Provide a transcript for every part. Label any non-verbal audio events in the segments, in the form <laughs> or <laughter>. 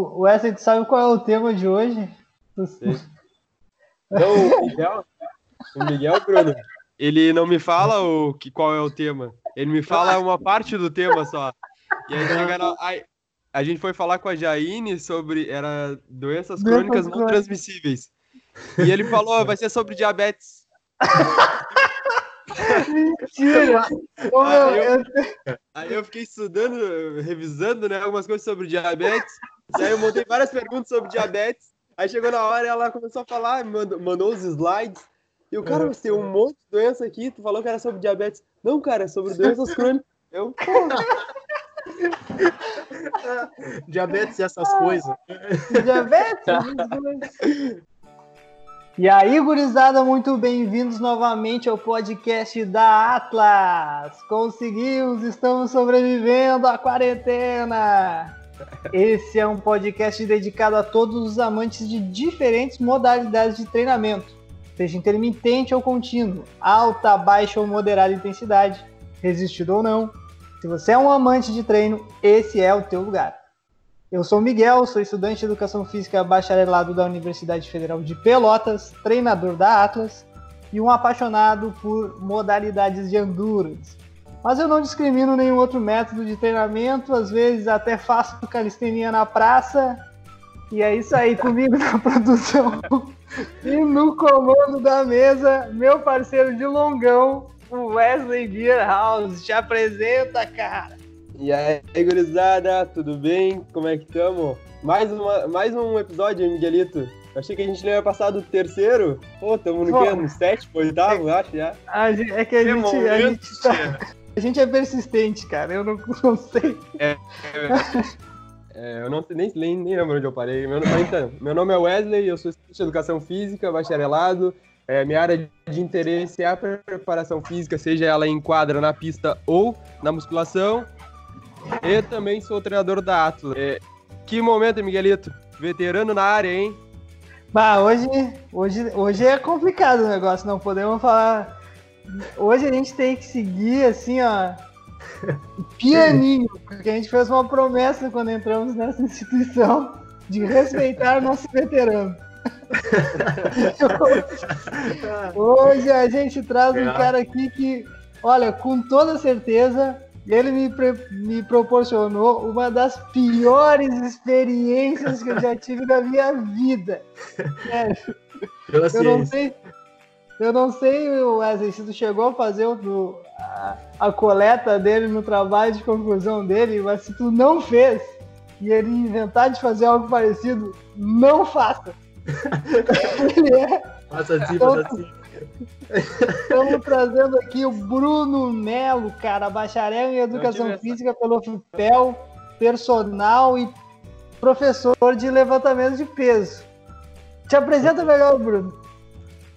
O Wesley, tu sabe qual é o tema de hoje? Então, o Miguel, o Miguel, Bruno, ele não me fala o que, qual é o tema. Ele me fala uma parte do tema só. E aí, chega aí a gente foi falar com a Jaine sobre era doenças crônicas não transmissíveis. E ele falou, vai ser sobre diabetes. Mentira! aí, eu, aí eu fiquei estudando, revisando né, algumas coisas sobre diabetes. E aí eu montei várias perguntas sobre diabetes. Aí chegou na hora e ela começou a falar, mandou, mandou os slides. E o cara, você tem um monte de doença aqui, tu falou que era sobre diabetes. Não, cara, é sobre doenças crônicas. Eu, porra. <laughs> diabetes e essas coisas. Diabetes? E aí, gurizada, muito bem-vindos novamente ao podcast da Atlas. Conseguimos, estamos sobrevivendo à quarentena. Esse é um podcast dedicado a todos os amantes de diferentes modalidades de treinamento, seja intermitente ou contínuo, alta, baixa ou moderada intensidade, resistido ou não. Se você é um amante de treino, esse é o teu lugar. Eu sou Miguel, sou estudante de Educação Física bacharelado da Universidade Federal de Pelotas, treinador da Atlas e um apaixonado por modalidades de endurance. Mas eu não discrimino nenhum outro método de treinamento, às vezes até faço calistenia na praça. E é isso aí comigo na <laughs> produção. e no comando da mesa, meu parceiro de longão, o Wesley Beerhouse. Te apresenta, cara. E aí, gurizada, tudo bem? Como é que estamos? Mais, uma, mais um episódio, Miguelito. achei que a gente não ia passar do terceiro. Pô, estamos no quê? No sétimo, oitavo, acho já. A gente, é que a gente, a gente, tá, a gente é persistente, cara. Eu não, <laughs> não sei. É, é, é, eu não nem, nem, nem lembro onde eu parei. Meu, então, meu nome é Wesley, eu sou estudante de Educação Física, bacharelado. É, minha área de interesse é a preparação física, seja ela em quadra, na pista ou na musculação. Eu também sou treinador da Atlas. É, que momento, Miguelito? Veterano na área, hein? Bah, hoje, hoje, hoje é complicado o negócio, não podemos falar. Hoje a gente tem que seguir assim, ó, pianinho, porque a gente fez uma promessa quando entramos nessa instituição de respeitar o nosso veterano. <laughs> hoje a gente traz um é. cara aqui que, olha, com toda certeza ele me, me proporcionou uma das piores experiências que eu já tive na minha vida. Sério. eu não sei. Eu não sei, Wesley, se tu chegou a fazer o, a, a, coleta dele no trabalho de conclusão dele, mas se tu não fez e ele inventar de fazer algo parecido, não faça. <laughs> ele é. Faça assim, faça assim. Estamos trazendo aqui o Bruno Melo, cara, bacharel em Educação Física pelo FIPEL, personal e professor de levantamento de peso. Te apresenta melhor, Bruno.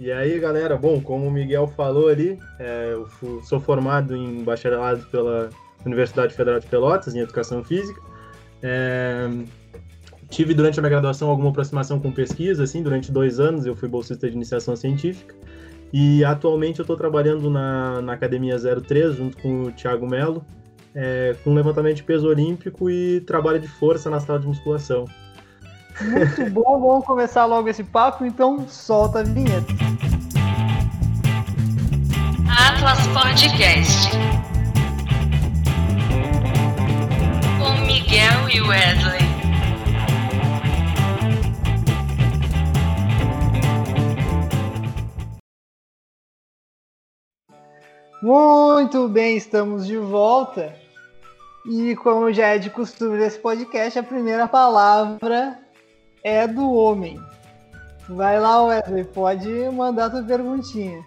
E aí, galera, bom, como o Miguel falou ali, é, eu sou formado em bacharelado pela Universidade Federal de Pelotas, em Educação Física. É, tive durante a minha graduação alguma aproximação com pesquisa, assim, durante dois anos eu fui bolsista de iniciação científica. E atualmente eu estou trabalhando na, na Academia 03, junto com o Thiago Melo, é, com levantamento de peso olímpico e trabalho de força na sala de musculação. Muito bom, vamos começar logo esse papo, então solta a vinheta. Atlas Podcast. Com Miguel e Wesley. Muito bem, estamos de volta. E como já é de costume desse podcast, a primeira palavra é do homem. Vai lá, Wesley, pode mandar tua perguntinha.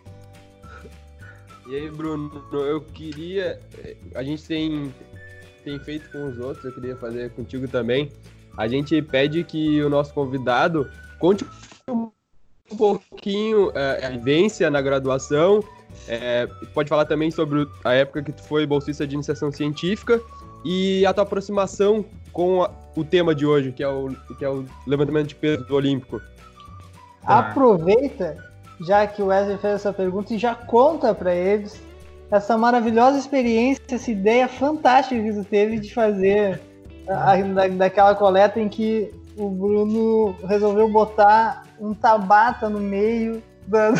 E aí, Bruno, eu queria. A gente tem, tem feito com os outros, eu queria fazer contigo também. A gente pede que o nosso convidado conte um pouquinho é, a vivência na graduação é, pode falar também sobre a época que tu foi bolsista de iniciação científica e a tua aproximação com a, o tema de hoje, que é o, que é o levantamento de peso do olímpico. Tá. Aproveita, já que o Wesley fez essa pergunta, e já conta para eles essa maravilhosa experiência, essa ideia fantástica que tu teve de fazer a, daquela coleta em que o Bruno resolveu botar um Tabata no meio da,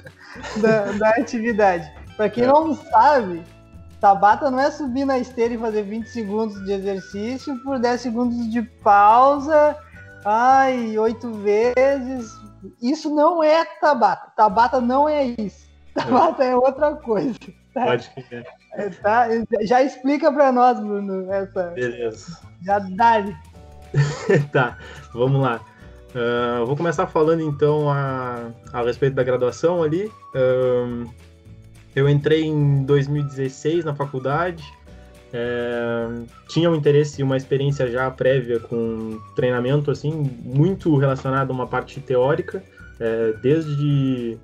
<laughs> da, da atividade. Para quem É. não sabe, Tabata não é subir na esteira e fazer 20 segundos de exercício por 10 segundos de pausa. Ai, oito vezes. Isso não é Tabata. Tabata não é isso. Tabata é outra coisa. Pode crer. É, tá? Já explica para nós, Bruno, essa. Beleza. Já dá. <laughs> tá, vamos lá. Eu vou começar falando então a, a respeito da graduação ali. Ahn, eu entrei em 2016 na faculdade. é, tinha um interesse e uma experiência já prévia com treinamento, assim, muito relacionado a uma parte teórica. É, desde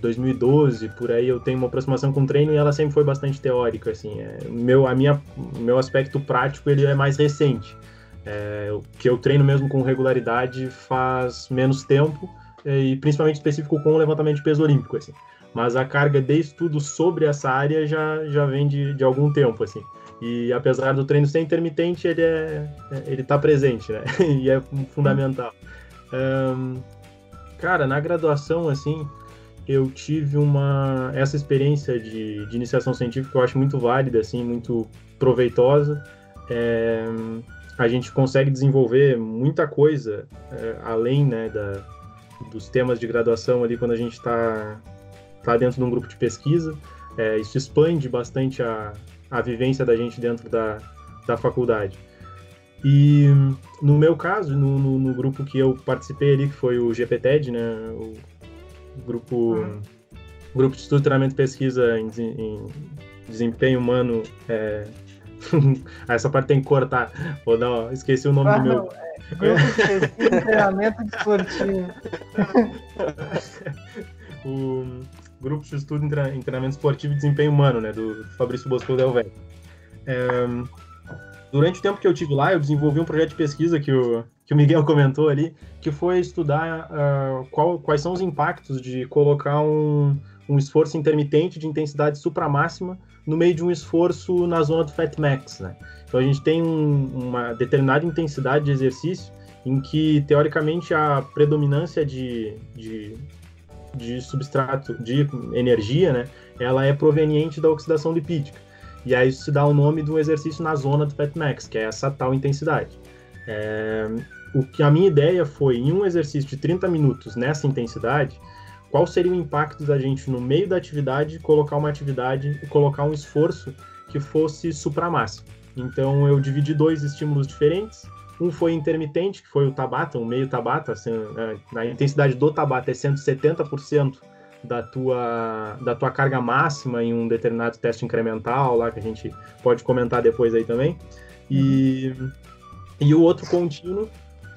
2012, por aí, eu tenho uma aproximação com treino e ela sempre foi bastante teórica, assim. É, meu, a minha, meu aspecto prático, ele é mais recente. É, o que eu treino mesmo com regularidade faz menos tempo é, e principalmente específico com o levantamento de peso olímpico, assim. Mas a carga de estudo sobre essa área já, já vem de, de algum tempo, assim. E apesar do treino ser intermitente, ele é, é- ele tá presente, né? <laughs> e é fundamental. Ahn, cara, na graduação, assim, eu tive uma essa experiência de, de iniciação científica que eu acho muito válida, assim, muito proveitosa. É, a gente consegue desenvolver muita coisa é, além né, da, dos temas de graduação ali quando a gente está tá dentro de um grupo de pesquisa. É, isso expande bastante a, a vivência da gente dentro da, da faculdade. E no meu caso, no, no, no grupo que eu participei ali, que foi o GPTED, né, o grupo, Uhum. grupo de Estudo, Treinamento e Pesquisa em, em Desempenho Humano. é, <laughs> Essa parte tem que cortar. Vou dar, ó, esqueci o nome Ah, do meu. não, é grupo de treinamento desportivo. <laughs> o Grupo de Estudo em Tre- em Treinamento Esportivo e Desempenho Humano, né, do Fabrício Bosco Del Vecchio. É, durante o tempo que eu tive lá, eu desenvolvi um projeto de pesquisa que o, que o Miguel <laughs> comentou ali, que foi estudar ah, qual- quais são os impactos de colocar um, um esforço intermitente de intensidade supramáxima no meio de um esforço na zona do Fat Max, né? Então a gente tem um- uma determinada intensidade de exercício em que, teoricamente, a predominância de, de, de substrato, de energia, né, ela é proveniente da oxidação lipídica. E aí isso se dá o nome do exercício na zona do Fat Max, que é essa tal intensidade. É, o que a minha ideia foi, em um exercício de 30 minutos nessa intensidade, qual seria o impacto da gente, no meio da atividade, colocar uma atividade e colocar um esforço que fosse supramáximo. Então eu dividi dois estímulos diferentes. Um foi intermitente, que foi o Tabata, o meio Tabata. assim, é, a intensidade do Tabata é 170% da tua, da tua carga máxima em um determinado teste incremental, lá que a gente pode comentar depois aí também. E, e o outro contínuo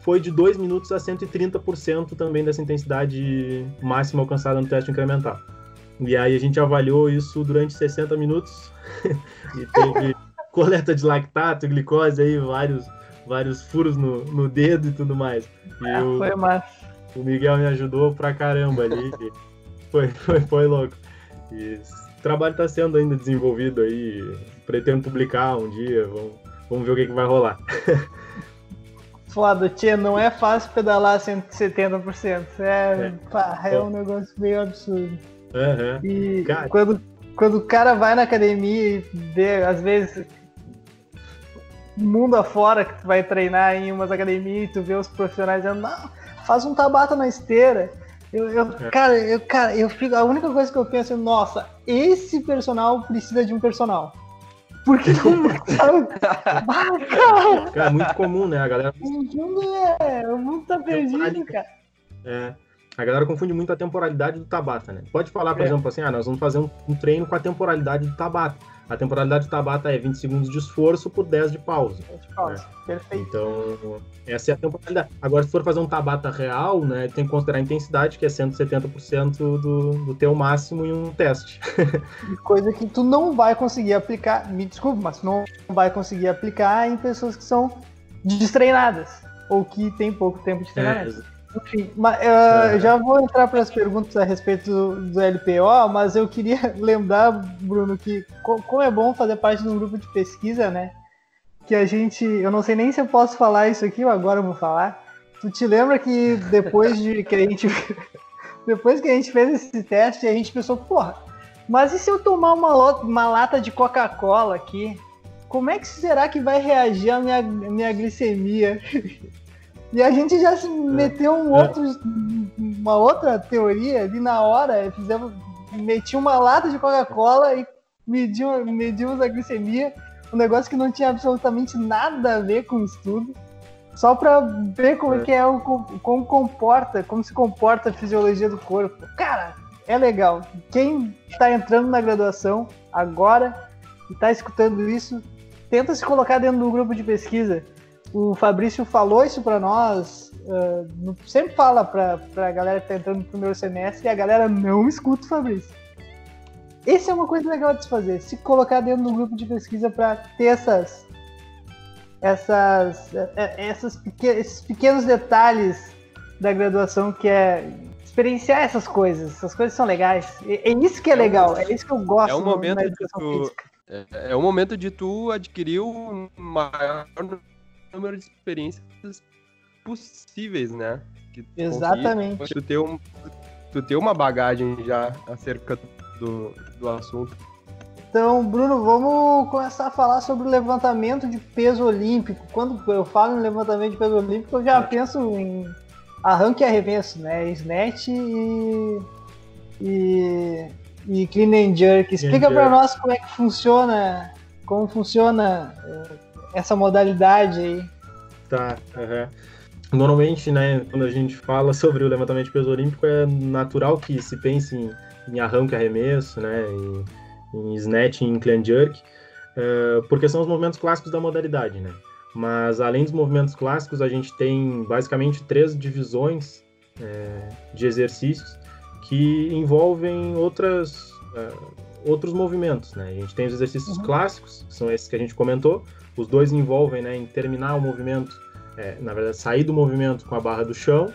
foi de 2 minutos a 130% também dessa intensidade máxima alcançada no teste incremental. E aí a gente avaliou isso durante 60 minutos <laughs> e teve coleta de lactato, glicose aí, vários, vários furos no, no dedo e tudo mais. E <laughs> Ah, o, foi massa. o Miguel me ajudou pra caramba ali. <laughs> foi, foi, foi louco. E o trabalho está sendo ainda desenvolvido aí. Pretendo publicar um dia. Vamos, vamos ver o que, que vai rolar. <laughs> Foda, tia, não é fácil pedalar 170%. É, É. pá, é um negócio meio absurdo. Aham. E Cara. quando, quando o cara vai na academia e vê, às vezes, mundo afora que tu vai treinar em umas academias e tu vê os profissionais dizendo, não, faz um tabata na esteira. Eu, eu- É. Cara, eu, cara, eu fico. A única coisa que eu penso é, nossa, esse personal precisa de um personal. Porque não sabe? Ah, cara, é muito comum, né? A galera, <laughs> o mundo é. O mundo tá perdido, cara. é, a galera confunde muito a temporalidade do Tabata, né? Pode falar, por É. exemplo, assim, ah, nós vamos fazer um, um treino com a temporalidade do Tabata. A temporalidade do Tabata é 20 segundos de esforço por 10 de pausa. Perfeito. Então, essa é a temporalidade. Agora, se for fazer um Tabata real, né, tem que considerar a intensidade, que é 170% do, do teu máximo em um teste. Coisa que tu não vai conseguir aplicar, me desculpe, mas tu não vai conseguir aplicar em pessoas que são destreinadas ou que têm pouco tempo de treinamento. Enfim, mas, uh, eu já vou entrar para as perguntas a respeito do, do LPO, mas eu queria <laughs> lembrar, Bruno, que co- como é bom fazer parte de um grupo de pesquisa, né? que a gente. Eu não sei nem se eu posso falar isso aqui ou agora eu vou falar. Tu te lembra que depois de que a gente. <laughs> depois que a gente fez esse teste, a gente pensou, porra, mas e se eu tomar uma, uma lata de Coca-Cola aqui? Como é que será que vai reagir a minha, minha glicemia? <laughs> E a gente já se meteu um outro, uma outra teoria ali na hora, fizemos, meti uma lata de Coca-Cola e mediu, medimos a glicemia, um negócio que não tinha absolutamente nada a ver com o estudo, só pra ver como é que é o como comporta, como se comporta a fisiologia do corpo. Cara, é legal. Quem tá entrando na graduação agora e tá escutando isso, tenta se colocar dentro do grupo de pesquisa. O Fabrício falou isso para nós, uh, sempre fala pra, pra galera que tá entrando no primeiro semestre e a galera não escuta o Fabrício. Essa é uma coisa legal de se fazer, se colocar dentro do grupo de pesquisa para ter essas, essas, eh, eh, essas esses pequenos detalhes da graduação que é experienciar essas coisas. Essas coisas são legais. É, isso que é É um- legal, é isso que eu gosto é um momento de tu-. É, é o momento de tu adquirir o maior número de experiências possíveis, né? Que tu Exatamente. Tu ter, um, tu ter uma bagagem já acerca do, do assunto. Então, Bruno, vamos começar a falar sobre o levantamento de peso olímpico. Quando eu falo em levantamento de peso olímpico, eu já penso em arranque e arremesso, né? Snatch e, e, e clean and jerk. Explica para nós como é que funciona, como funciona eh, essa modalidade aí. Tá, aham. Normalmente, né, quando a gente fala sobre o levantamento de peso olímpico, é natural que se pense em, em arranque arremesso, né, em, em snatch em clean jerk, eh, porque são os movimentos clássicos da modalidade, né. Mas além dos movimentos clássicos, a gente tem basicamente três divisões eh, de exercícios que envolvem outras, eh, outros movimentos, né. A gente tem os exercícios Uhum. clássicos, que são esses que a gente comentou, os dois envolvem né, em terminar o movimento, é, na verdade, sair do movimento com a barra do chão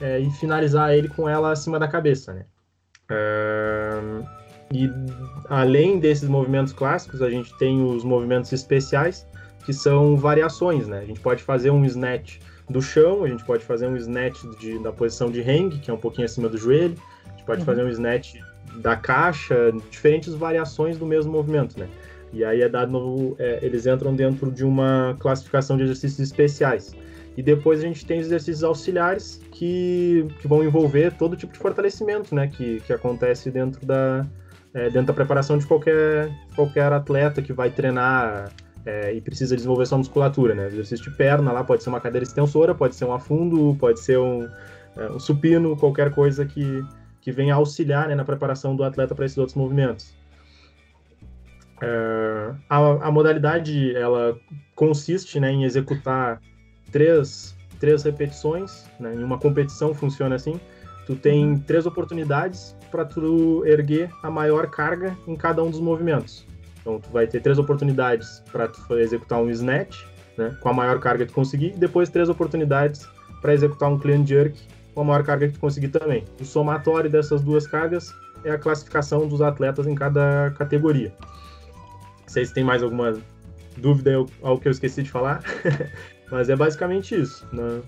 é, e finalizar ele com ela acima da cabeça. Né? E além desses movimentos clássicos, a gente tem os movimentos especiais, que são variações. Né? A gente pode fazer um snatch do chão, a gente pode fazer um snatch de, da posição de hang, que é um pouquinho acima do joelho, a gente pode Uhum. fazer um snatch da caixa, diferentes variações do mesmo movimento, né? E aí é dado no- é, eles entram dentro de uma classificação de exercícios especiais. E depois a gente tem os exercícios auxiliares que, que vão envolver todo tipo de fortalecimento, né? Que, que acontece dentro da, é, dentro da preparação de qualquer, qualquer atleta que vai treinar é, e precisa desenvolver sua musculatura, né? Exercício de perna lá pode ser uma cadeira extensora, pode ser um afundo, pode ser um, é, um supino, qualquer coisa que, que venha auxiliar né, na preparação do atleta para esses outros movimentos. É, a, a modalidade ela consiste né, em executar três, três repetições. Né, em uma competição funciona assim. Tu tem três oportunidades para tu erguer a maior carga em cada um dos movimentos. Então tu vai ter três oportunidades para tu executar um snatch, né, com a maior carga que tu conseguir, e depois três oportunidades para executar um clean jerk com a maior carga que tu conseguir também. O somatório dessas duas cargas é a classificação dos atletas em cada categoria. Vocês têm mais alguma dúvida ao- que eu esqueci de falar? <laughs> Mas é basicamente isso. Né?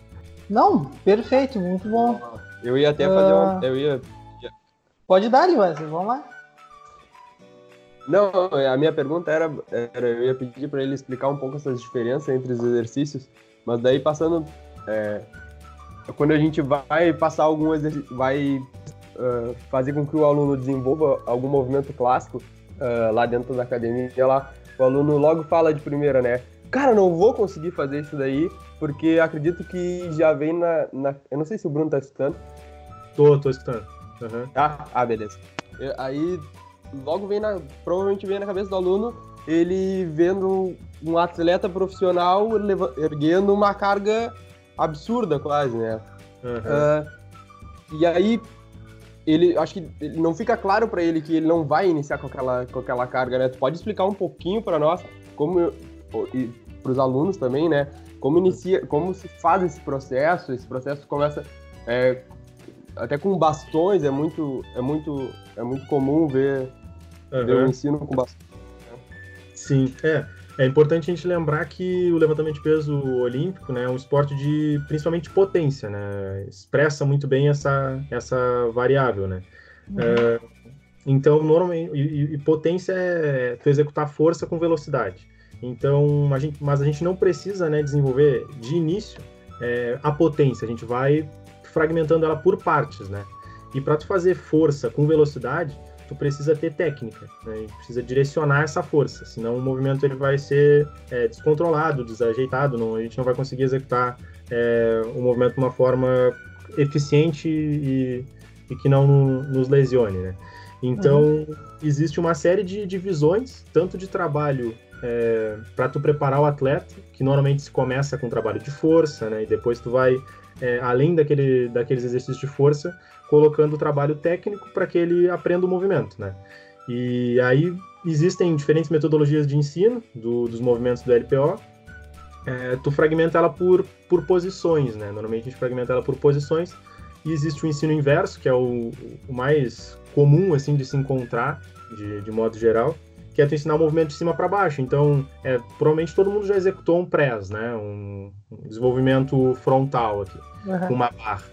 Não, perfeito, muito bom. Eu ia até fazer Ah. uma. Eu ia. Pode dar, Wesley, vamos lá. Não, a minha pergunta era, era eu ia pedir para ele explicar um pouco essas diferenças entre os exercícios, mas daí passando, é, quando a gente vai passar algum exercício, vai ah, fazer com que o aluno desenvolva algum movimento clássico ah, lá dentro da academia, lá o aluno logo fala de primeira, né? Cara, não vou conseguir fazer isso daí porque acredito que já vem na, na- eu não sei se o Bruno tá escutando. Tô, tô escutando. Aham. Ah, ah, beleza. Eu- Aí logo vem na. Provavelmente vem na cabeça do aluno ele vendo um atleta profissional leva- erguendo uma carga absurda quase, né? aham. Ah, e aí ele acho que ele não fica claro pra ele que ele não vai iniciar com aquela, com aquela carga, né? Tu pode explicar um pouquinho pra nós como e pros alunos também, né? Como inicia, como se faz esse processo? Esse processo começa é, até com bastões, é muito, é muito, é muito comum ver, ver o ensino com bastões. Sim, é. É importante a gente lembrar que o levantamento de peso olímpico né, é um esporte de principalmente potência, né? Expressa muito bem essa, essa variável, né? Uhum. É, então, normalmente, e, e, potência é tu executar força com velocidade. Então, a gente, mas a gente não precisa né, desenvolver de início é, a potência, a gente vai fragmentando ela por partes, né? E para tu fazer força com velocidade, tu precisa ter técnica, né? precisa direcionar essa força, senão o movimento ele vai ser é, descontrolado, desajeitado, não, a gente não vai conseguir executar é, o movimento de uma forma eficiente e, e que não nos lesione, né? Então, uhum. existe uma série de divisões, tanto de trabalho é, para tu preparar o atleta, que normalmente se começa com trabalho de força, né? E depois tu vai, é, além daquele, daqueles exercícios de força, colocando o trabalho técnico para que ele aprenda o movimento, né? E aí existem diferentes metodologias de ensino do, dos movimentos do LPO. É, tu fragmenta ela por, por posições, né? Normalmente a gente fragmenta ela por posições. E existe o ensino inverso, que é o, o mais comum, assim, de se encontrar, de, de modo geral, que é tu ensinar o movimento de cima para baixo. Então, é, provavelmente todo mundo já executou um press, né? Um, um desenvolvimento frontal aqui, uhum. uma barra.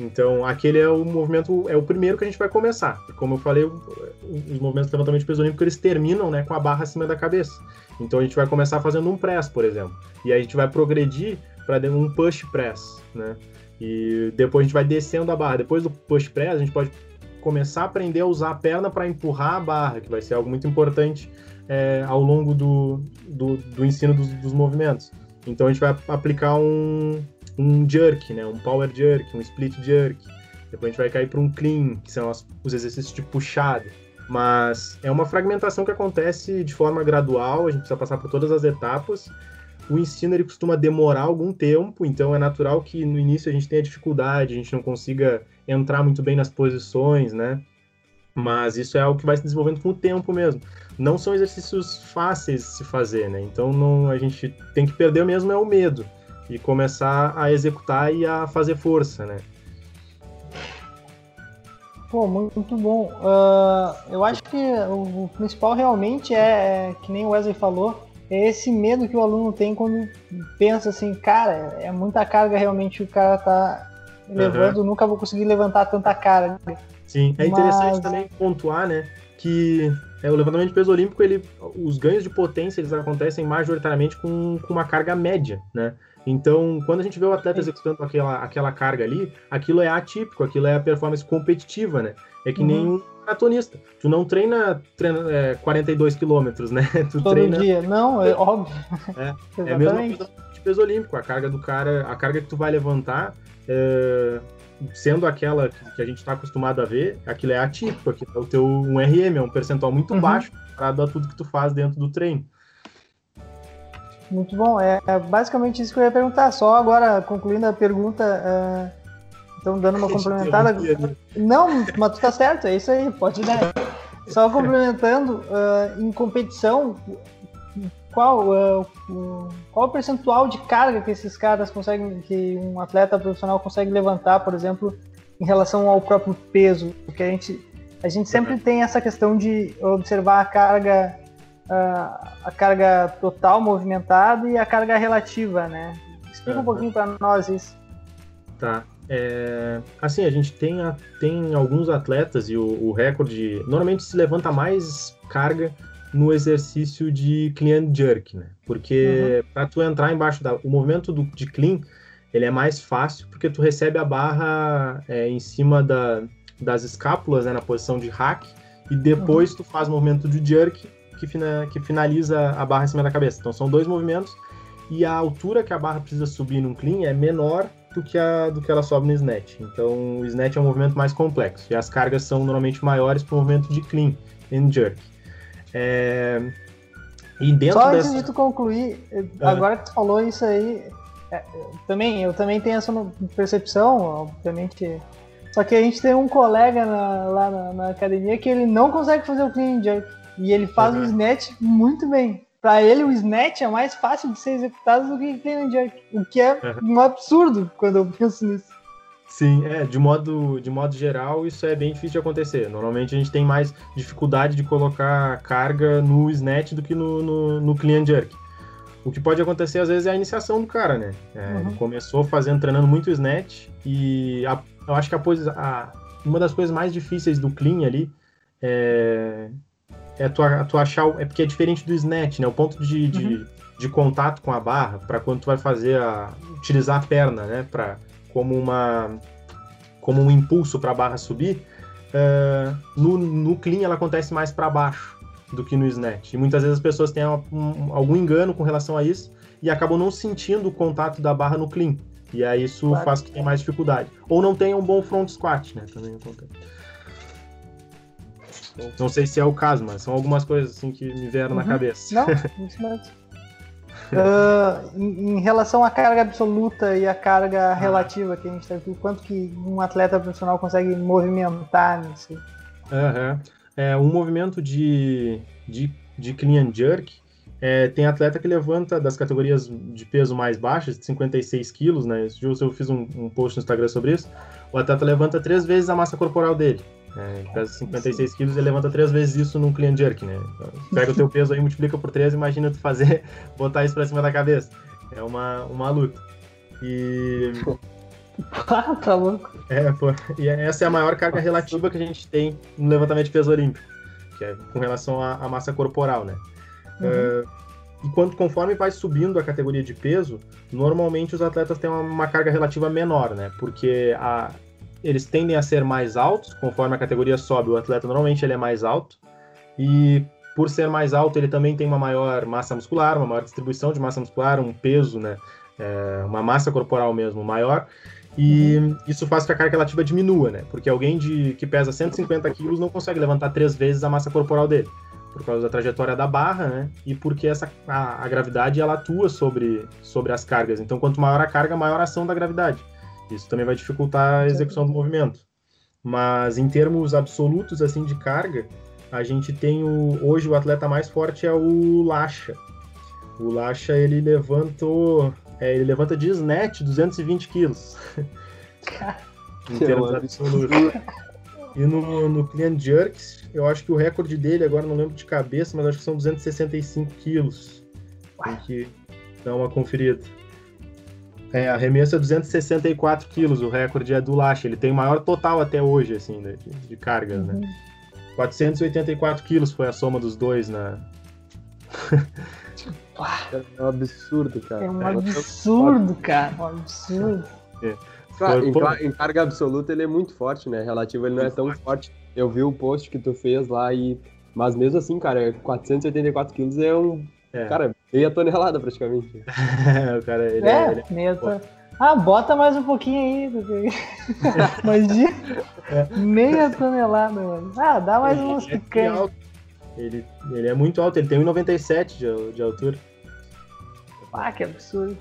Então, aquele é o movimento, é o primeiro que a gente vai começar. Como eu falei, os movimentos de levantamento de peso olímpico, eles terminam né, com a barra acima da cabeça. Então, a gente vai começar fazendo um press, por exemplo. E aí a gente vai progredir para um push press, né? E depois a gente vai descendo a barra. Depois do push press, a gente pode começar a aprender a usar a perna para empurrar a barra, que vai ser algo muito importante é, ao longo do, do, do ensino dos, dos movimentos. Então, a gente vai aplicar um, um jerk, né? Um power jerk, um split jerk. Depois a gente vai cair para um clean, que são as, os exercícios de puxada. Mas é uma fragmentação que acontece de forma gradual, a gente precisa passar por todas as etapas. O ensino ele costuma demorar algum tempo, então é natural que no início a gente tenha dificuldade, a gente não consiga entrar muito bem nas posições, né? Mas isso é algo que vai se desenvolvendo com o tempo mesmo. Não são exercícios fáceis de se fazer, né? Então não, a gente tem que perder mesmo é o medo e começar a executar e a fazer força, né? Pô, muito, bom. Uh, eu acho que o, principal realmente é, é, que nem o Wesley falou, é esse medo que o aluno tem quando pensa assim, cara, é muita carga realmente o cara tá levando, uhum. nunca vou conseguir levantar tanta carga. Sim, é interessante Mas... também pontuar, né, que é, o levantamento de peso olímpico, ele, os ganhos de potência eles acontecem majoritariamente com, com uma carga média, né? Então, quando a gente vê o atleta executando aquela, aquela carga ali, aquilo é atípico, aquilo é a performance competitiva, né? É que uhum. nem um maratonista. Tu não treina, treina é, 42 quilômetros, né? <laughs> Tu Todo treina... dia. Não, é óbvio. É, é coisa de peso olímpico. A carga do cara, a carga que tu vai levantar, é, sendo aquela que a gente está acostumado a ver, aquilo é atípico. Aquilo é o teu um RM, é um percentual muito uhum. baixo para dar tudo que tu faz dentro do treino. Muito bom. É, é, basicamente isso que eu ia perguntar. Só agora, concluindo a pergunta, uh, então dando uma <laughs> complementada. Não, mas tu tá certo, é isso aí, pode dar. Só complementando, uh, em competição, qual, uh, qual o percentual de carga que esses caras conseguem, que um atleta profissional consegue levantar, por exemplo, em relação ao próprio peso? Porque a gente, a gente sempre uhum. tem essa questão de observar a carga a carga total movimentada e a carga relativa, né? Explica uhum. um pouquinho para nós isso. Tá. É, assim, a gente tem, a, tem alguns atletas e o, o, recorde normalmente se levanta mais carga no exercício de clean jerk, né? Porque uhum. para tu entrar embaixo da o movimento do, de clean ele é mais fácil porque tu recebe a barra é, em cima da, das escápulas, né, na posição de hack e depois uhum. tu faz o movimento de jerk que, fina, que finaliza a barra em cima da cabeça. Então são dois movimentos e a altura que a barra precisa subir num clean é menor do que, a, do que ela sobe no snatch. Então o snatch é um movimento mais complexo e as cargas são normalmente maiores para o movimento de clean and jerk. É... E dentro Só dessa... antes de tu concluir, ah. agora que tu falou isso aí, é, também, eu também tenho essa percepção, obviamente. Só que a gente tem um colega na, lá na, na, academia que ele não consegue fazer o clean jerk. E ele faz uhum. o snatch muito bem. Para ele, o snatch é mais fácil de ser executado do que o clean and jerk. O que é uhum. um absurdo quando eu penso nisso. Sim, é, de modo, de modo geral, isso é bem difícil de acontecer. Normalmente a gente tem mais dificuldade de colocar carga no snatch do que no, no, no clean jerk. o que pode acontecer às vezes é a iniciação do cara, né? É, Uhum. Ele começou fazendo, treinando muito snatch e a- eu acho que a, a- uma das coisas mais difíceis do clean ali é, é tu, a- tu achar, o- é porque é diferente do snatch, né? O ponto de, de, de contato com a barra para quando tu vai fazer a utilizar a perna, né? Para como uma como um impulso para a barra subir, é, no, no clean ela acontece mais para baixo do que no snatch. E muitas vezes as pessoas têm um- algum engano com relação a isso e acabam não sentindo o contato da barra no clean. E aí isso Claro. faz que tenha mais dificuldade. Ou não tenha um bom front squat, né? Também acontece. Não sei se é o caso, mas são algumas coisas assim que me vieram na Uhum. cabeça. Não, <laughs> isso mesmo. Ah, em, em relação à carga absoluta e à carga relativa que a gente está aqui, quanto que um atleta profissional consegue movimentar nisso? Aham. É, um movimento de, de, de clean and jerk, é, tem atleta que levanta das categorias de peso mais baixas, de 56 quilos, né? Dia eu fiz um, um post no Instagram sobre isso. O atleta levanta três vezes a massa corporal dele. Ele pesa 56 quilos e levanta três vezes isso num clean jerk, né? Pega o teu peso aí, multiplica por três, imagina tu fazer, <laughs> botar isso pra cima da cabeça. É uma, uma luta. E Ah, tá louco. é, pô, e essa é a maior carga relativa que a gente tem no levantamento de peso olímpico, que é com relação à, à massa corporal, né? É, e quando, conforme vai subindo a categoria de peso, normalmente os atletas têm uma, uma carga relativa menor, né? Porque a, eles tendem a ser mais altos, conforme a categoria sobe, o atleta normalmente ele é mais alto, e por ser mais alto ele também tem uma maior massa muscular, uma maior distribuição de massa muscular, um peso, né? É, uma massa corporal mesmo maior, e isso faz que a carga relativa diminua, né? Porque alguém de, que pesa 150 quilos não consegue levantar três vezes a massa corporal dele, por causa da trajetória da barra, né? E porque essa, a, a gravidade ela atua sobre, sobre as cargas. Então, quanto maior a carga, maior a ação da gravidade. Isso também vai dificultar a execução do movimento. Mas em termos absolutos assim de carga, a gente tem o hoje o atleta mais forte é o Lacha. O Lacha ele levantou, é, ele levanta de snatch 220 quilos. <laughs> em termos absolutos. E no, no Clean Jerks, eu acho que o recorde dele, agora não lembro de cabeça, mas acho que são 265 quilos. Tem que dar uma conferida. É, arremesso é 264 quilos, o recorde é do Lacha. Ele tem o maior total até hoje, assim, né, de, de cargas, né? 484 quilos foi a soma dos dois na. É um absurdo, cara. É um absurdo, cara. Um absurdo. Cara, em, Pô, ca- em carga absoluta ele é muito forte, né? Relativo ele não é tão forte. Eu vi o post que tu fez lá e. Mas mesmo assim, cara, 484 quilos é um. É. Cara, meia tonelada praticamente. <laughs> o cara, ele é, ele É, meia to- Ah, bota mais um pouquinho aí. porque- <laughs> Imagina. Meia tonelada, mano. Ah, dá mais ele umas é picanhas. alto. Ele, ele é muito alto, ele tem 1,97 de, de altura. Ah, que absurdo.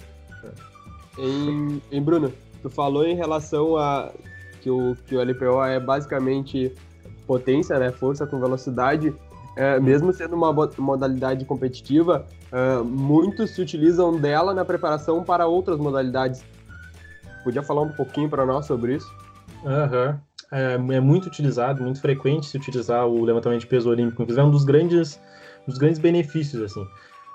Em, em Bruno, tu falou em relação a que o, que o LPO é basicamente potência, né? Força com velocidade. É, mesmo sendo uma modalidade competitiva, é, muitos se utilizam dela na preparação para outras modalidades. Podia falar um pouquinho para nós sobre isso? Aham. É, é muito utilizado, muito frequente se utilizar o levantamento de peso olímpico. Inclusive, é um dos grandes, dos grandes benefícios, assim,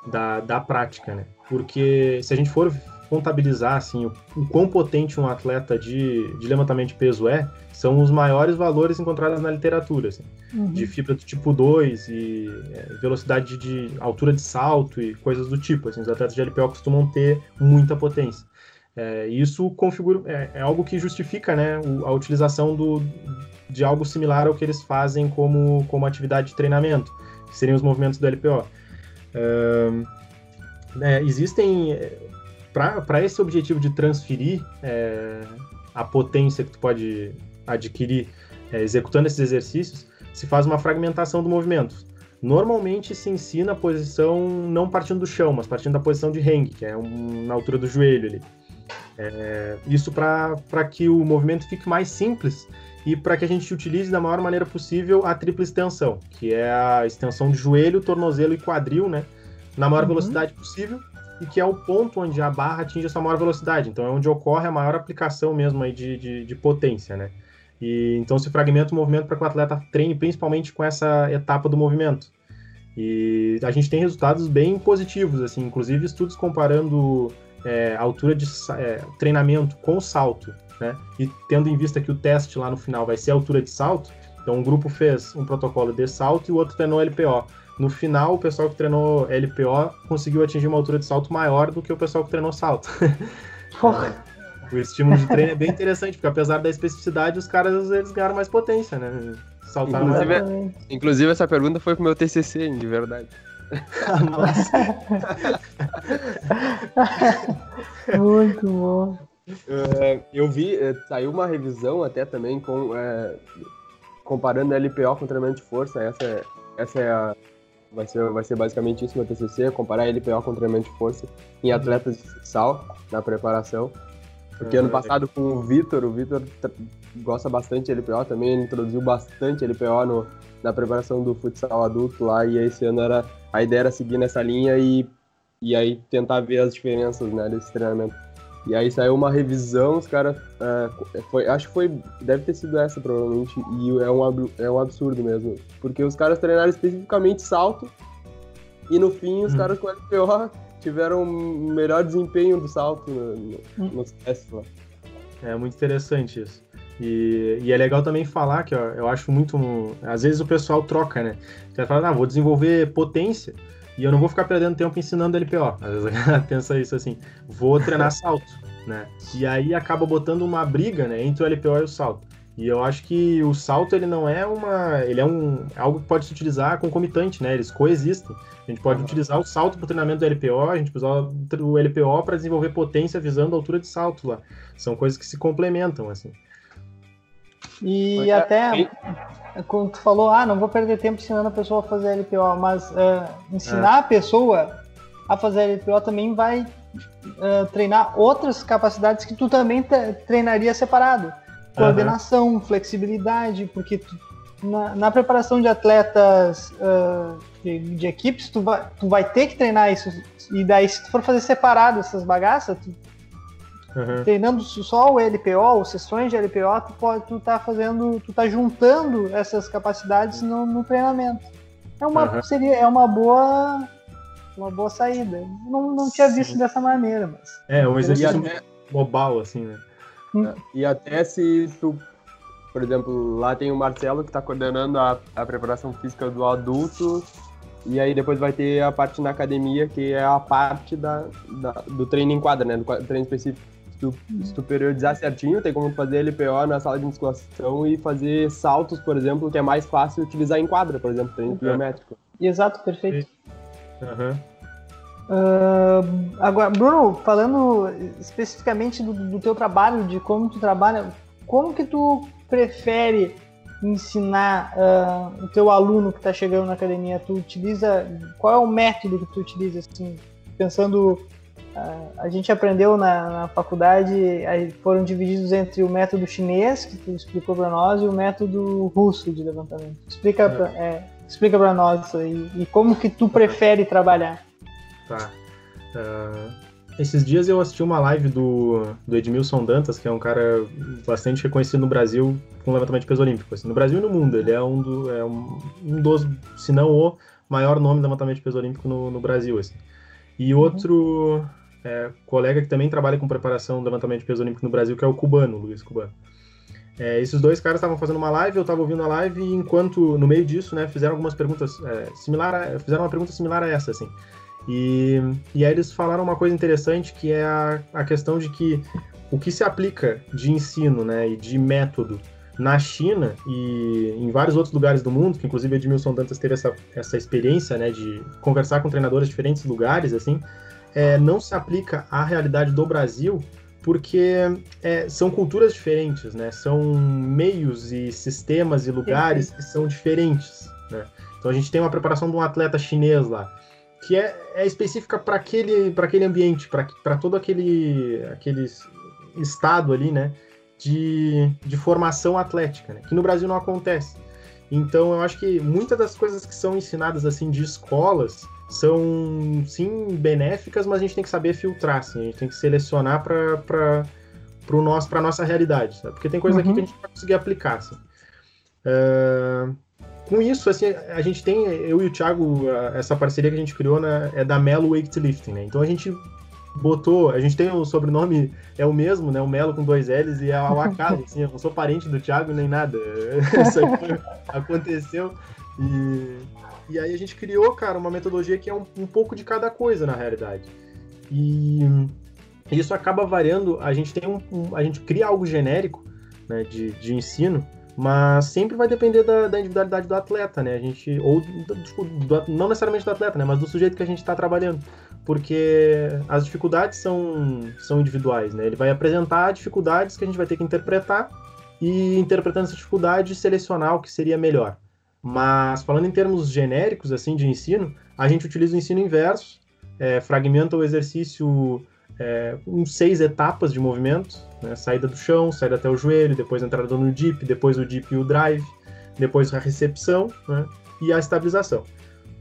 da, da prática, né? Porque se a gente for contabilizar, assim, o, o quão potente um atleta de, de levantamento de peso é, são os maiores valores encontrados na literatura, assim. Uhum. de fibra do tipo 2 e é, velocidade de, altura de salto e coisas do tipo. Assim, os atletas de LPO costumam ter muita potência. É, isso configura, é, é algo que justifica né, o- a utilização do, de algo similar ao que eles fazem como, como atividade de treinamento, que seriam os movimentos do LPO. Né, existem, para esse objetivo de transferir é, a potência que tu pode adquirir é, executando esses exercícios, se faz uma fragmentação do movimento. Normalmente se ensina a posição não partindo do chão, mas partindo da posição de hang, que é um, na altura do joelho ali. É, isso para que o movimento fique mais simples e para que a gente utilize da maior maneira possível a tripla extensão, que é a extensão de joelho, tornozelo e quadril, né, na maior Uhum. velocidade possível e que é o ponto onde a barra atinge a sua maior velocidade. Então é onde ocorre a maior aplicação mesmo aí de, de, de potência, né? E então se fragmenta o movimento para que o atleta treine principalmente com essa etapa do movimento. E a gente tem resultados bem positivos, assim, inclusive estudos comparando é, altura de é, treinamento com salto, né? E tendo em vista que o teste lá no final vai ser a altura de salto, então um grupo fez um protocolo de salto e o outro treinou LPO. No final, o pessoal que treinou LPO conseguiu atingir uma altura de salto maior do que o pessoal que treinou salto. <laughs> Porra. o estímulo de treino é bem interessante, porque apesar da especificidade, os caras eles ganharam mais potência, né? Saltaram mais. Inclusive, Exatamente. Inclusive, essa pergunta foi pro meu TCC, de verdade. <laughs> Muito bom. É, eu vi, é, saiu uma revisão até também com é, comparando LPO com treinamento de força. Essa, é- essa é a vai ser, vai ser basicamente isso meu TCC, comparar LPO com treinamento de força em atletas de futsal na preparação. Porque ano Ah, passado com o Vitor, o Vitor gosta bastante de LPO também, ele introduziu bastante LPO no, na preparação do futsal adulto lá e esse ano era a ideia era seguir nessa linha e, e aí tentar ver as diferenças né, desse treinamento. E aí saiu uma revisão, os caras. é, foi, acho que foi. Deve ter sido essa, provavelmente. E é um, é um absurdo mesmo. Porque os caras treinaram especificamente salto. E no fim, os Hum. caras com LPO tiveram um melhor desempenho do salto no, no, Hum. nos testes lá. É muito interessante isso. E, e é legal também falar que ó, eu acho muito. Às vezes o pessoal troca, né? Você fala, ah, vou desenvolver potência e eu não vou ficar perdendo tempo ensinando LPO. Às vezes a galera <laughs> pensa isso assim, vou treinar salto, né? E aí acaba botando uma briga, né, entre o LPO e o salto. E eu acho que o salto ele não é uma, ele é um algo que pode se utilizar concomitante, né? Eles coexistem. A gente pode utilizar o salto para o treinamento do LPO, a gente pode usar o LPO para desenvolver potência visando a altura de salto lá. São coisas que se complementam assim. E é, até quando tu falou, ah, não vou perder tempo ensinando a pessoa a fazer LPO, mas é, ensinar a pessoa a fazer LPO também vai é, treinar outras capacidades que tu também treinaria separado. Coordenação, flexibilidade, porque tu- na, na preparação de atletas é, de, de equipes, tu vai, tu vai ter que treinar isso. E daí, se tu for fazer separado essas bagaças, tu Aham. treinando só o LPO, ou sessões de LPO, tu pode, tu tá fazendo, tu tá juntando essas capacidades no, no treinamento. É uma, Aham. seria, é uma boa, uma boa saída. Não, não tinha visto Sim. dessa maneira, mas. É, um exercício até, global, assim, né? e até se tu, por exemplo, lá tem o Marcelo que está coordenando a, a preparação física do adulto, e aí depois vai ter a parte na academia, que é a parte da, da- do treino em quadra, né? Do treino específico. Tu, se tu periodizar certinho, tem como fazer LPO na sala de musculação e fazer saltos, por exemplo, que é mais fácil utilizar em quadra, por exemplo, treino pliométrico. Exato, perfeito. Aham. Ah, agora, Bruno, falando especificamente do, do teu trabalho, de como tu trabalha, como que tu prefere ensinar ah, o teu aluno que está chegando na academia? Tu utiliza qual é o método que tu utiliza? Assim, pensando, a gente aprendeu na, na faculdade, aí foram divididos entre o método chinês que tu explicou para nós e o método russo de levantamento. Explica, É. pra, é, explica para nós isso aí e como que tu prefere trabalhar? Tá. Ah, esses dias eu assisti uma live do, do Edmilson Dantas, que é um cara bastante reconhecido no Brasil com levantamento de peso olímpico. assim, no Brasil e no mundo. Ele é um, do, é um, um dos, se não o maior nome do levantamento de peso olímpico no, no Brasil. Assim. E outro é, colega que também trabalha com preparação do levantamento de peso olímpico no Brasil, que é o cubano, Luiz Cubano. É, esses dois caras estavam fazendo uma live, eu estava ouvindo a live e enquanto, no meio disso, né, fizeram algumas perguntas é, similar a, fizeram uma pergunta similar a essa, assim. E, e aí eles falaram uma coisa interessante que é a, a questão de que o que se aplica de ensino né, e de método na China e em vários outros lugares do mundo, que inclusive Edmilson Dantas teve essa, essa experiência né, de conversar com treinadores de diferentes lugares, assim, é, não se aplica à realidade do Brasil porque é, são culturas diferentes, né? São meios e sistemas e lugares que são diferentes, né? Então a gente tem uma preparação de um atleta chinês lá, que é, é específica para aquele, para aquele ambiente, para todo aquele, aquele estado ali, né? De, de formação atlética, né? Que no Brasil não acontece. Então eu acho que muitas das coisas que são ensinadas assim de escolas são sim benéficas, mas a gente tem que saber filtrar, assim, a gente tem que selecionar para para nosso para nossa realidade, sabe? porque tem coisa aqui Uhum. que a gente não vai conseguir aplicar. Assim. Ah, com isso, assim, a gente tem, eu e o Thiago, a- essa parceria que a gente criou né, é da Melo Weightlifting, né? Então a gente botou, a gente tem o sobrenome, é o mesmo, né? O Melo com dois L's e é o acaso, <laughs> assim, eu não sou parente do Thiago nem nada. <laughs> Isso aconteceu. E, e aí a gente criou, cara, uma metodologia que é um, um pouco de cada coisa, na realidade. E isso acaba variando, a gente tem um, um- a gente cria algo genérico, né, de, de ensino, mas sempre vai depender da, da individualidade do atleta, né? A gente ou do- não necessariamente do atleta, né, mas do sujeito que a gente está trabalhando, porque as dificuldades são, são individuais, né? Ele vai apresentar dificuldades que a gente vai ter que interpretar e interpretando essa dificuldade selecionar o que seria melhor. Mas falando em termos genéricos assim de ensino, a gente utiliza o ensino inverso, é, fragmenta o exercício é, em seis etapas de movimento, né? saída do chão, saída até o joelho, depois entrada no dip, depois o dip e o drive, depois a recepção né? e a estabilização.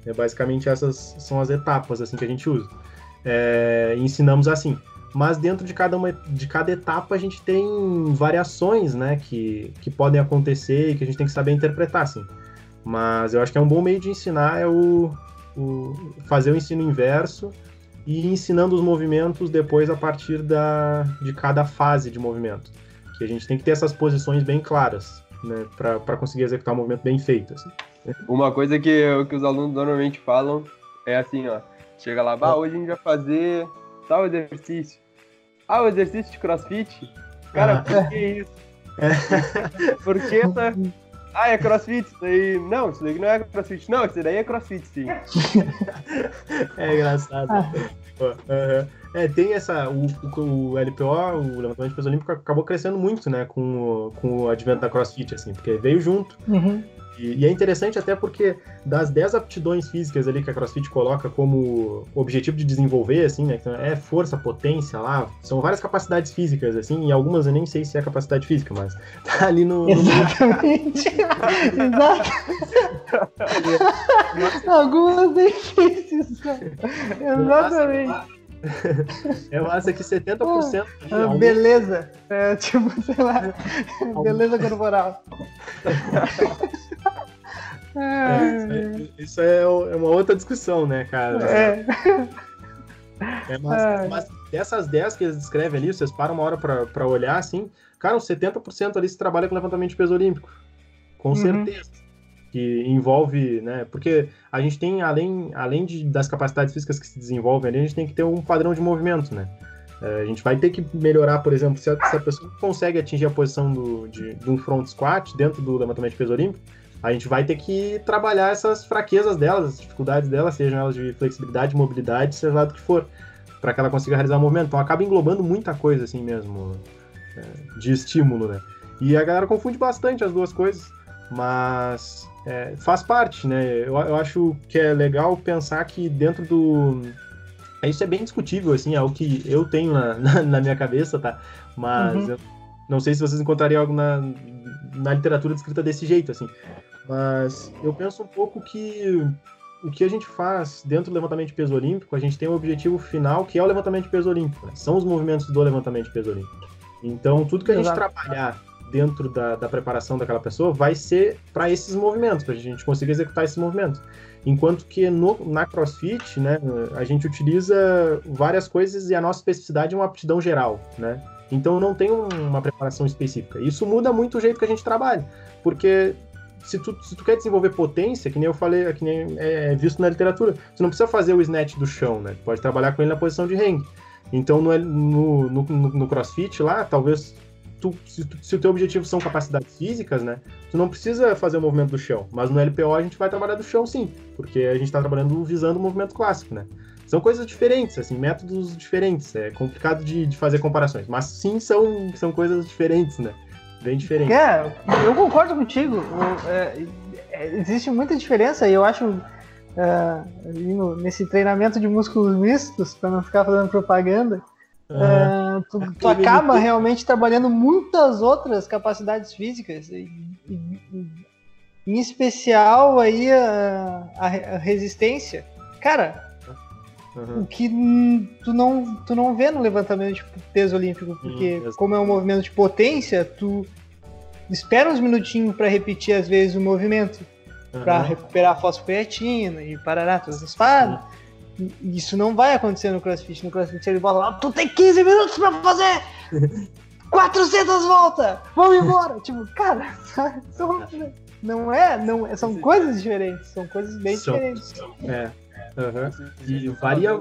É, basicamente essas são as etapas assim que a gente usa. É, ensinamos assim. Mas dentro de cada, uma, de cada etapa a gente tem variações né, que, que podem acontecer e que a gente tem que saber interpretar. Assim. Mas eu acho que é um bom meio de ensinar é o, o fazer o ensino inverso e ensinando os movimentos depois a partir da, de cada fase de movimento. Que a gente tem que ter essas posições bem claras, né, para conseguir executar o movimento bem feito. Assim. Uma coisa que, que os alunos normalmente falam é assim, ó. Chega lá, bah, hoje a gente vai fazer tal exercício. Ah, o exercício de crossfit? Cara, Ah. por que isso? <laughs> Por que tá... Ah, é crossfit? Isso daí... Não, isso daí não é crossfit. Não, isso daí é crossfit, sim. <laughs> É engraçado. Aham. É, tem essa. O, o, o LPO, o levantamento de peso olímpico, acabou crescendo muito, né, com o, com o advento da CrossFit, assim, porque veio junto. Uhum. E, e é interessante até porque das 10 aptidões físicas ali que a CrossFit coloca como objetivo de desenvolver, assim, né, então é força, potência lá, são várias capacidades físicas, assim, e algumas eu nem sei se é capacidade física, mas <laughs> tá ali no. Exatamente. <laughs> Exato. Algumas difíceis. Exatamente. É massa que 70% ali, Ah, beleza. É, tipo, sei lá. <laughs> Beleza corporal. É, isso é, é uma outra discussão, né, cara? É. É, mas, Ai. mas dessas 10 que eles descrevem ali, vocês param uma hora pra, pra olhar, assim, cara, uns 70% ali se trabalha com levantamento de peso olímpico. Com Uhum. certeza. Que envolve, né? Porque a gente tem, além, além de, das capacidades físicas que se desenvolvem ali, a gente tem que ter um padrão de movimento, né? É, a gente vai ter que melhorar, por exemplo, se a, se a pessoa consegue atingir a posição do, de, de um front squat dentro do levantamento de peso olímpico, a gente vai ter que trabalhar essas fraquezas delas, as dificuldades delas, sejam elas de flexibilidade, mobilidade, seja lá do que for, para que ela consiga realizar o movimento. Então acaba englobando muita coisa assim mesmo, é, de estímulo, né? E a galera confunde bastante as duas coisas, mas é, faz parte, né? Eu, eu acho que é legal pensar que dentro do. Isso é bem discutível, assim, é o que eu tenho na, na, na minha cabeça, tá? Mas Uhum. eu não sei se vocês encontrariam algo na, na literatura descrita desse jeito, assim. Mas eu penso um pouco que o que a gente faz dentro do levantamento de peso olímpico, a gente tem um objetivo final que é o levantamento de peso olímpico. né? São os movimentos do levantamento de peso olímpico. Então, tudo que a gente Exato. trabalhar dentro da, da preparação daquela pessoa vai ser para esses movimentos, para a gente conseguir executar esses movimentos. Enquanto que no, na CrossFit, né, a gente utiliza várias coisas e a nossa especificidade é uma aptidão geral, né? Então não tem um- uma preparação específica. Isso muda muito o jeito que a gente trabalha, porque se tu, se tu quer desenvolver potência, que nem eu falei, que nem é visto na literatura, tu não precisa fazer o snatch do chão, né? Tu pode trabalhar com ele na posição de hang. Então no, no, no, no- no CrossFit lá, talvez tu, se, tu- se o teu objetivo são capacidades físicas, né? Tu não precisa fazer o movimento do chão, mas no LPO a gente vai trabalhar do chão sim, porque a gente está trabalhando visando o movimento clássico, né? São coisas diferentes, assim, métodos diferentes. É complicado de, de fazer comparações, mas sim são, são coisas diferentes, né? Bem diferentes. É, eu concordo contigo. O- é, é, existe muita diferença e eu acho é, nesse treinamento de músculos mistos, para não ficar fazendo propaganda, é, tu, <laughs> tu acaba realmente trabalhando muitas outras capacidades físicas, e- em especial aí a, a resistência. Cara, Aham. o que hum, tu não, tu não vê no levantamento de peso olímpico, porque exato. como é um movimento de potência, tu espera uns minutinhos para repetir às vezes o movimento. para Aham. recuperar a fosfoetina e parará todas as paradas. E Isso não vai acontecer no CrossFit. No CrossFit ele bota lá, tu tem 15 minutos pra fazer <laughs> 400 voltas, vamos embora. <laughs> tipo, cara, <laughs> são- não é, não é, são coisas diferentes, são coisas bem São- diferentes. É. Aham. E varia-.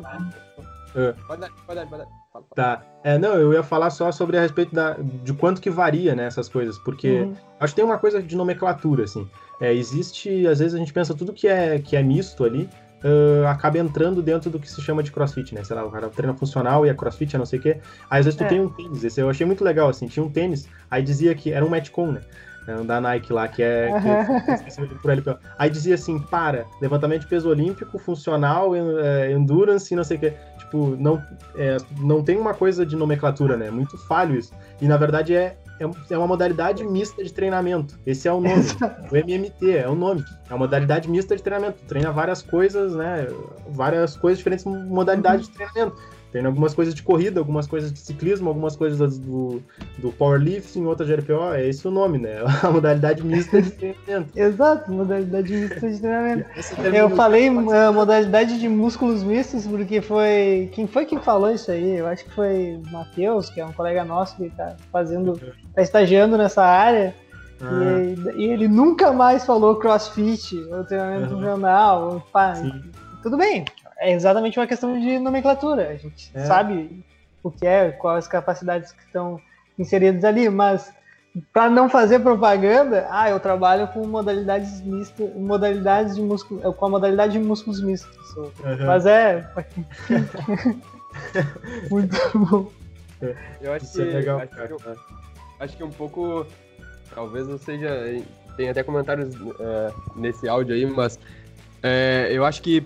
É. Pode dar, pode dar, pode dar. Fala, fala. Tá. É, não, eu ia falar só sobre a respeito da, de quanto que varia, né, essas coisas, porque Uhum. acho que tem uma coisa de nomenclatura, assim. É, existe, às vezes a gente pensa tudo que é, que é misto ali, ah, acaba entrando dentro do que se chama de crossfit, né? Sei lá, o cara treina funcional e é crossfit, é não sei o quê. Aí às vezes tu É. tem um tênis, esse eu achei muito legal, assim, tinha um tênis, aí dizia que era um Metcon, né? É um da Nike lá, que é. que- esqueci por LPO. Aí dizia assim, para, levantamento de peso olímpico, funcional, é, endurance, não sei o quê. Tipo, não, é, não tem uma coisa de nomenclatura, né? É muito falho isso. E na verdade é, é, é uma modalidade mista de treinamento. Esse é o nome. o MMT é o nome. É uma modalidade mista de treinamento. Treina várias coisas, né? Várias coisas, diferentes modalidades de treinamento. Treina algumas coisas de corrida, algumas coisas de ciclismo, algumas coisas do, do powerlifting, outras de RPO. É esse o nome, né? <laughs> A modalidade mista de treinamento. Exato, modalidade mista de treinamento. Eu falei uh, modalidade de músculos mistos porque foi. Quem foi que falou isso aí? Eu acho que foi o Matheus, que é um colega nosso que tá fazendo. tá estagiando nessa área. Ah, E, e ele nunca mais falou crossfit, ou treinamento funcional, ou pá. sim. Tudo bem, é exatamente uma questão de nomenclatura. A gente É. sabe o que é, quais as capacidades que estão inseridas ali, mas para não fazer propaganda, ah, eu trabalho com modalidades mistas, modalidades de músculo, com a modalidade de músculos mistos. Aham. Mas é <laughs> muito bom. Eu acho Isso que, é legal, acho, cara. que, acho que um pouco. Talvez não seja. Tem até comentários é, nesse áudio aí, mas é, eu acho que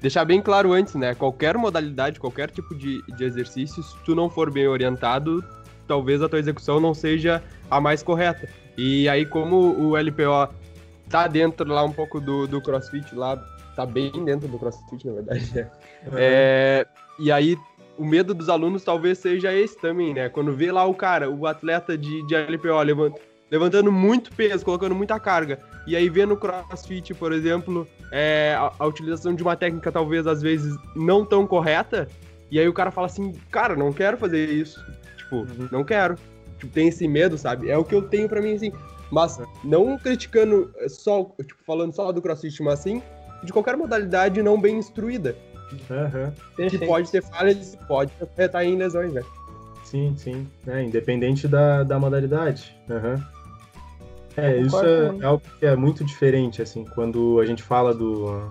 deixar bem claro antes, né? Qualquer modalidade, qualquer tipo de, de exercício, se tu não for bem orientado, talvez a tua execução não seja a mais correta. E aí, como o LPO tá dentro lá um pouco do, do CrossFit, lá, tá bem dentro do CrossFit, na verdade, né? É, e aí, o medo dos alunos talvez seja esse também, né? Quando vê lá o cara, o atleta de, de LPO levant, levantando muito peso, colocando muita carga, e aí vê no CrossFit, por exemplo, é, a, a utilização de uma técnica talvez às vezes não tão correta, e aí o cara fala assim, cara, não quero fazer isso. Tipo, Uhum. não quero. Tipo, tem esse medo, sabe? É o que eu tenho pra mim, assim. Mas não criticando só, tipo, falando só do CrossFit, mas assim, de qualquer modalidade não bem instruída Aham. que pode ter falhas e pode afetar em lesões, né? Sim, sim. É, independente da, da modalidade. Aham. É, isso é, é algo que é muito diferente, assim, quando a gente fala do,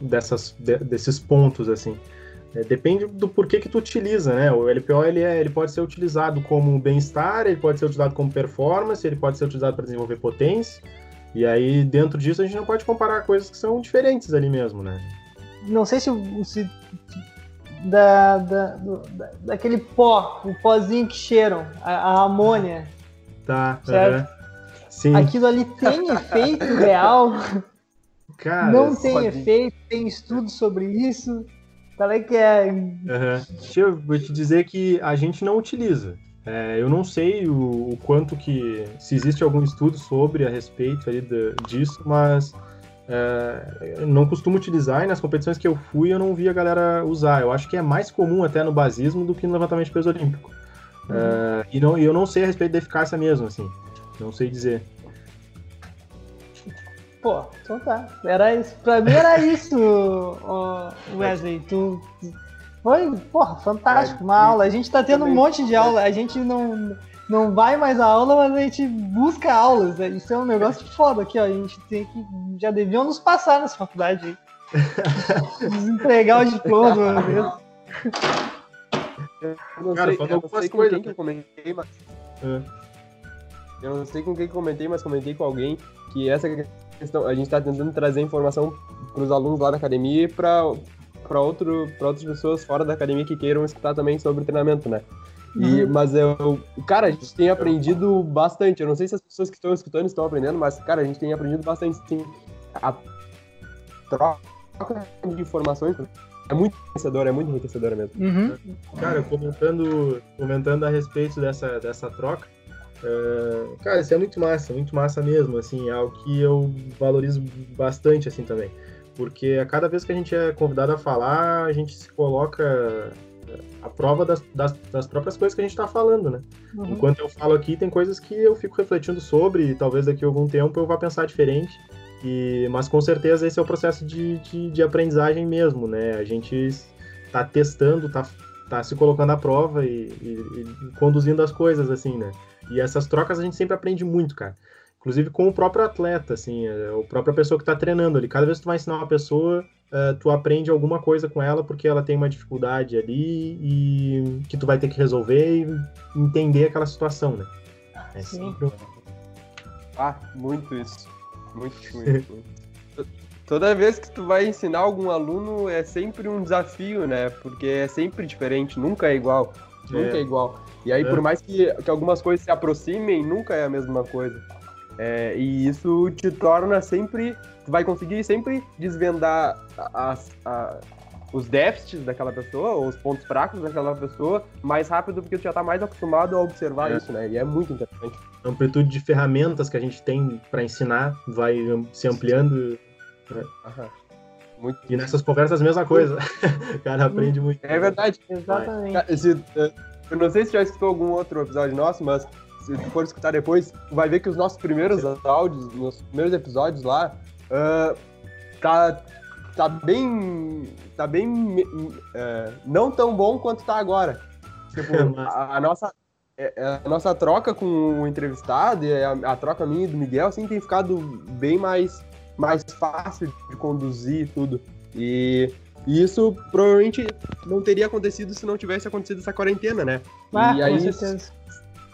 dessas, de- desses pontos, assim. É, depende do porquê que tu utiliza, né? O LPO, ele, é, ele pode ser utilizado como bem-estar, ele pode ser utilizado como performance, ele pode ser utilizado para desenvolver potência. E aí, dentro disso, a gente não pode comparar coisas que são diferentes ali mesmo, né? Não sei se, se da, da, do- da- daquele pó, o pozinho que cheiram, a, a amônia, Tá, Certo. Sim, aquilo ali tem <laughs> efeito real? cara. não tem pode- efeito, tem estudo sobre isso. Qual é que é? Deixa eu vou te dizer que a gente não utiliza. É, eu não sei o, o quanto que. se existe algum estudo sobre a respeito ali da- disso, mas é, eu não costumo utilizar e nas competições que eu fui eu não vi a galera usar. Eu acho que é mais comum até no basismo do que no levantamento de peso olímpico. É, e não, eu não sei a respeito da eficácia mesmo, assim. Não sei dizer. Pô, então tá. Era isso. Pra mim era isso, Wesley. Tu. Foi, porra, fantástico. Uma aula. A gente tá tendo um monte de aula. A gente não, não vai mais à aula, mas a gente busca aulas. né? Isso é um negócio foda aqui, ó. A gente tem que. Já deviam nos passar nessa faculdade aí. Nos entregar o diploma de uma vez. Eu não Cara, sei, eu não sei com coisas, quem que eu comentei, mas. É. Eu não sei com quem comentei, mas comentei com alguém que essa questão. A gente tá tentando trazer informação pros alunos lá da academia e pra, pra, outro, pra outras pessoas fora da academia que queiram escutar também sobre treinamento, né? E, Uhum. Mas eu, cara, a gente tem aprendido bastante. Eu não sei se as pessoas que estão escutando estão aprendendo, mas, cara, a gente tem aprendido bastante, sim. A troca de informações é muito enriquecedora, é muito enriquecedora mesmo. Uhum. Cara, comentando, comentando a respeito dessa, dessa troca, Uh, cara, isso é muito massa, muito massa mesmo, assim, é algo que eu valorizo bastante, assim, também. Porque a cada vez que a gente é convidado a falar, a gente se coloca a prova das, das, das próprias coisas que a gente está falando, né? Uhum. Enquanto eu falo aqui, tem coisas que eu fico refletindo sobre, e talvez daqui a algum tempo eu vá pensar diferente. E, mas com certeza esse é o processo de, de, de aprendizagem mesmo, né? A gente está testando, está tá se colocando à prova e, e, e, conduzindo as coisas, assim, né? E essas trocas a gente sempre aprende muito, cara. Inclusive com o próprio atleta, assim, é, a própria pessoa que está treinando ali. Cada vez que tu vai ensinar uma pessoa, uh, tu aprende alguma coisa com ela porque ela tem uma dificuldade ali e que tu vai ter que resolver e entender aquela situação, né? É sempre... Ah, muito isso. Muito, muito. <laughs> Toda vez que tu vai ensinar algum aluno é sempre um desafio, né? Porque é sempre diferente, nunca é igual. Nunca é, é igual. E aí, é. por mais que, que algumas coisas se aproximem, nunca é a mesma coisa. É, e isso te torna sempre. Tu vai conseguir sempre desvendar as, a, os déficits daquela pessoa, ou os pontos fracos daquela pessoa, mais rápido, porque tu já tá mais acostumado a observar é. isso, né? E é muito interessante. A amplitude de ferramentas que a gente tem para ensinar vai se ampliando. Né? Muito e nessas conversas, a mesma coisa. <laughs> o cara aprende muito. É verdade. Exatamente. Se, eu não sei se já escutou algum outro episódio nosso, mas se for escutar depois, vai ver que os nossos primeiros áudios, nossos primeiros episódios lá, uh, tá, tá bem. tá bem. Uh, não tão bom quanto tá agora. Tipo, <laughs> a, a, nossa. É, é, a nossa troca com o entrevistado e a, a, troca minha e do Miguel, assim, tem ficado bem mais, mais fácil de conduzir tudo. E, e isso provavelmente não teria acontecido se não tivesse acontecido essa quarentena, né? Ah, e aí, com certeza.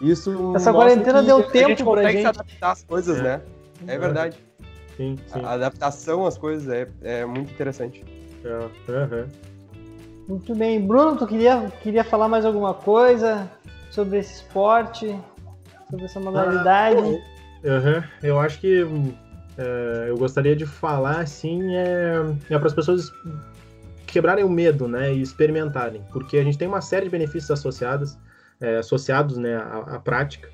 Isso Essa quarentena deu tempo a gente pra consegue gente. se adaptar às coisas, é. né? É verdade. Sim, sim. A adaptação às coisas é, é muito interessante. É. Uhum. Muito bem. Bruno, tu queria, queria falar mais alguma coisa sobre esse esporte? Sobre essa modalidade? Uhum. Eu acho que é, eu gostaria de falar assim é, é para as pessoas quebrarem o medo, né, e experimentarem, porque a gente tem uma série de benefícios associados é, associados né, à, à prática.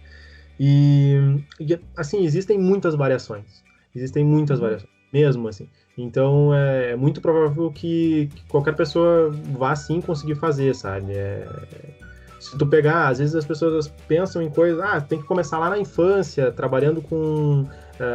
E, e, assim, existem muitas variações. Existem muitas uhum. variações, mesmo assim. Então, é, é muito provável que, que, qualquer pessoa vá sim conseguir fazer, sabe? É, se tu pegar, às vezes as pessoas pensam em coisas, ah, tem que começar lá na infância, trabalhando com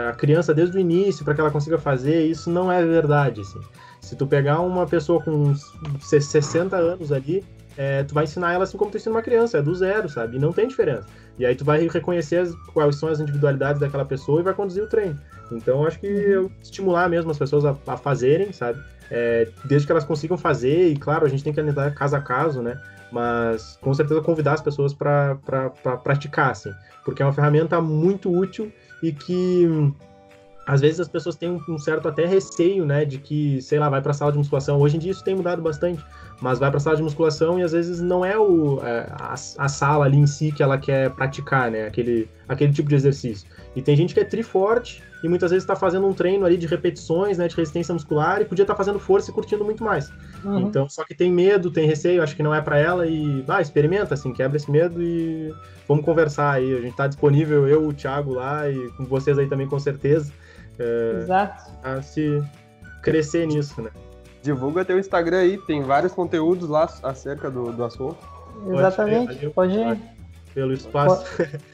a criança desde o início para que ela consiga fazer. Isso não é verdade, assim. Se tu pegar uma pessoa com 60 anos ali, é, tu vai ensinar ela assim como tu ensina uma criança, é do zero, sabe? E não tem diferença. E aí tu vai reconhecer as, quais são as individualidades daquela pessoa e vai conduzir o treino. Então acho que uhum. eu estimular mesmo as pessoas a, a fazerem, sabe? É, desde que elas consigam fazer, e claro, a gente tem que analisar caso a caso, né? Mas com certeza convidar as pessoas para pra, pra praticar, assim. Porque é uma ferramenta muito útil e que às vezes as pessoas têm um certo até receio, né, de que, sei lá, vai para a sala de musculação. Hoje em dia isso tem mudado bastante, mas vai para a sala de musculação e às vezes não é o, é, a, a, sala ali em si que ela quer praticar, né, aquele, aquele tipo de exercício. E tem gente que é triforte e muitas vezes está fazendo um treino ali de repetições, né, de resistência muscular e podia estar tá fazendo força e curtindo muito mais. Uhum. Então, só que tem medo, tem receio, acho que não é para ela e, vai, experimenta, assim, quebra esse medo e vamos conversar aí. A gente está disponível, eu, o Thiago lá e com vocês aí também com certeza é, Exato. a se crescer nisso, né? Divulga teu Instagram aí, tem vários conteúdos lá acerca do, do assunto. Exatamente, pode ir. Pelo espaço. <laughs>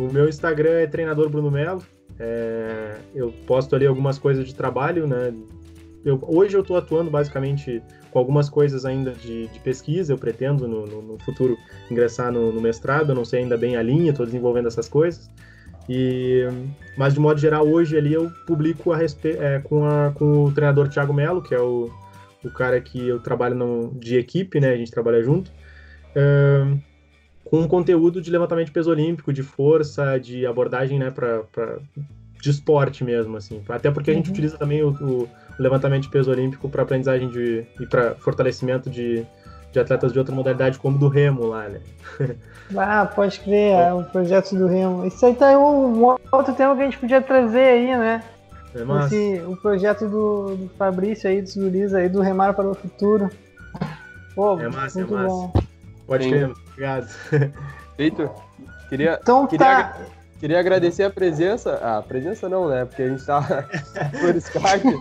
o meu Instagram é treinador Bruno Melo. É, eu posto ali algumas coisas de trabalho, né? Eu, hoje eu estou atuando basicamente com algumas coisas ainda de, de pesquisa. Eu pretendo no, no, no futuro ingressar no, no, mestrado. Eu não sei ainda bem a linha, estou desenvolvendo essas coisas. E, mas de modo geral, hoje ali eu publico a respe... É, com, a, com o treinador Thiago Melo, que é o, o cara que eu trabalho no, de equipe, né? A gente trabalha junto. É, com um conteúdo de levantamento de peso olímpico, de força, de abordagem, né, para de esporte mesmo, assim. Até porque a gente uhum. utiliza também o, o, levantamento de peso olímpico para aprendizagem de, e para fortalecimento de, de atletas de outra modalidade, como do remo lá, né? <laughs> Ah, pode crer, é o projeto do remo. Isso aí tá um, um outro tema que a gente podia trazer aí, né? É massa. Esse, o projeto do, do Fabrício aí, dos guris aí, do Remar para o Futuro. Pô, é massa, é massa. Bom. Pode crer, obrigado. Feito. Queria, Então Queria tá. queria agradecer a presença. Ah, a presença não, né? Porque a gente tá <laughs> por Skype.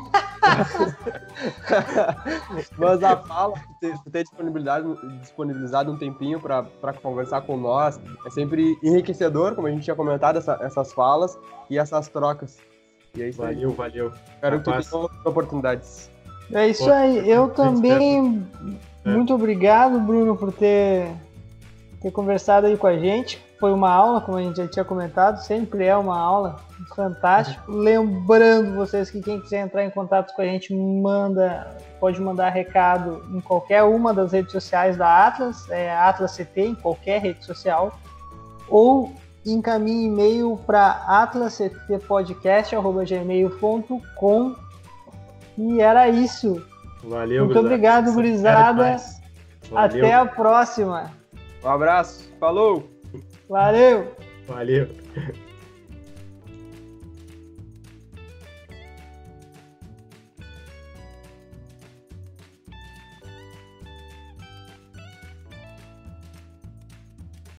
Mas a fala, ter, ter disponibilidade, disponibilizado um tempinho para conversar com nós, é sempre enriquecedor, como a gente tinha comentado, essa- essas falas e essas trocas. E é isso aí. Valeu, valeu. Espero que tu tenha outras oportunidades. É isso Pô, aí. Eu muito também. É. Muito obrigado, Bruno, por ter, ter conversado aí com a gente. Foi uma aula, como a gente já tinha comentado, sempre é uma aula. Fantástico. Lembrando vocês que quem quiser entrar em contato com a gente, manda, pode mandar recado em qualquer uma das redes sociais da Atlas, é Atlas CT, em qualquer rede social, ou encaminhe e-mail para atlasctpodcast.gmail.com e era isso. Valeu, Muito obrigado, gurizada. Rapaz. Valeu, Até a próxima. Um abraço, falou! Valeu! Valeu.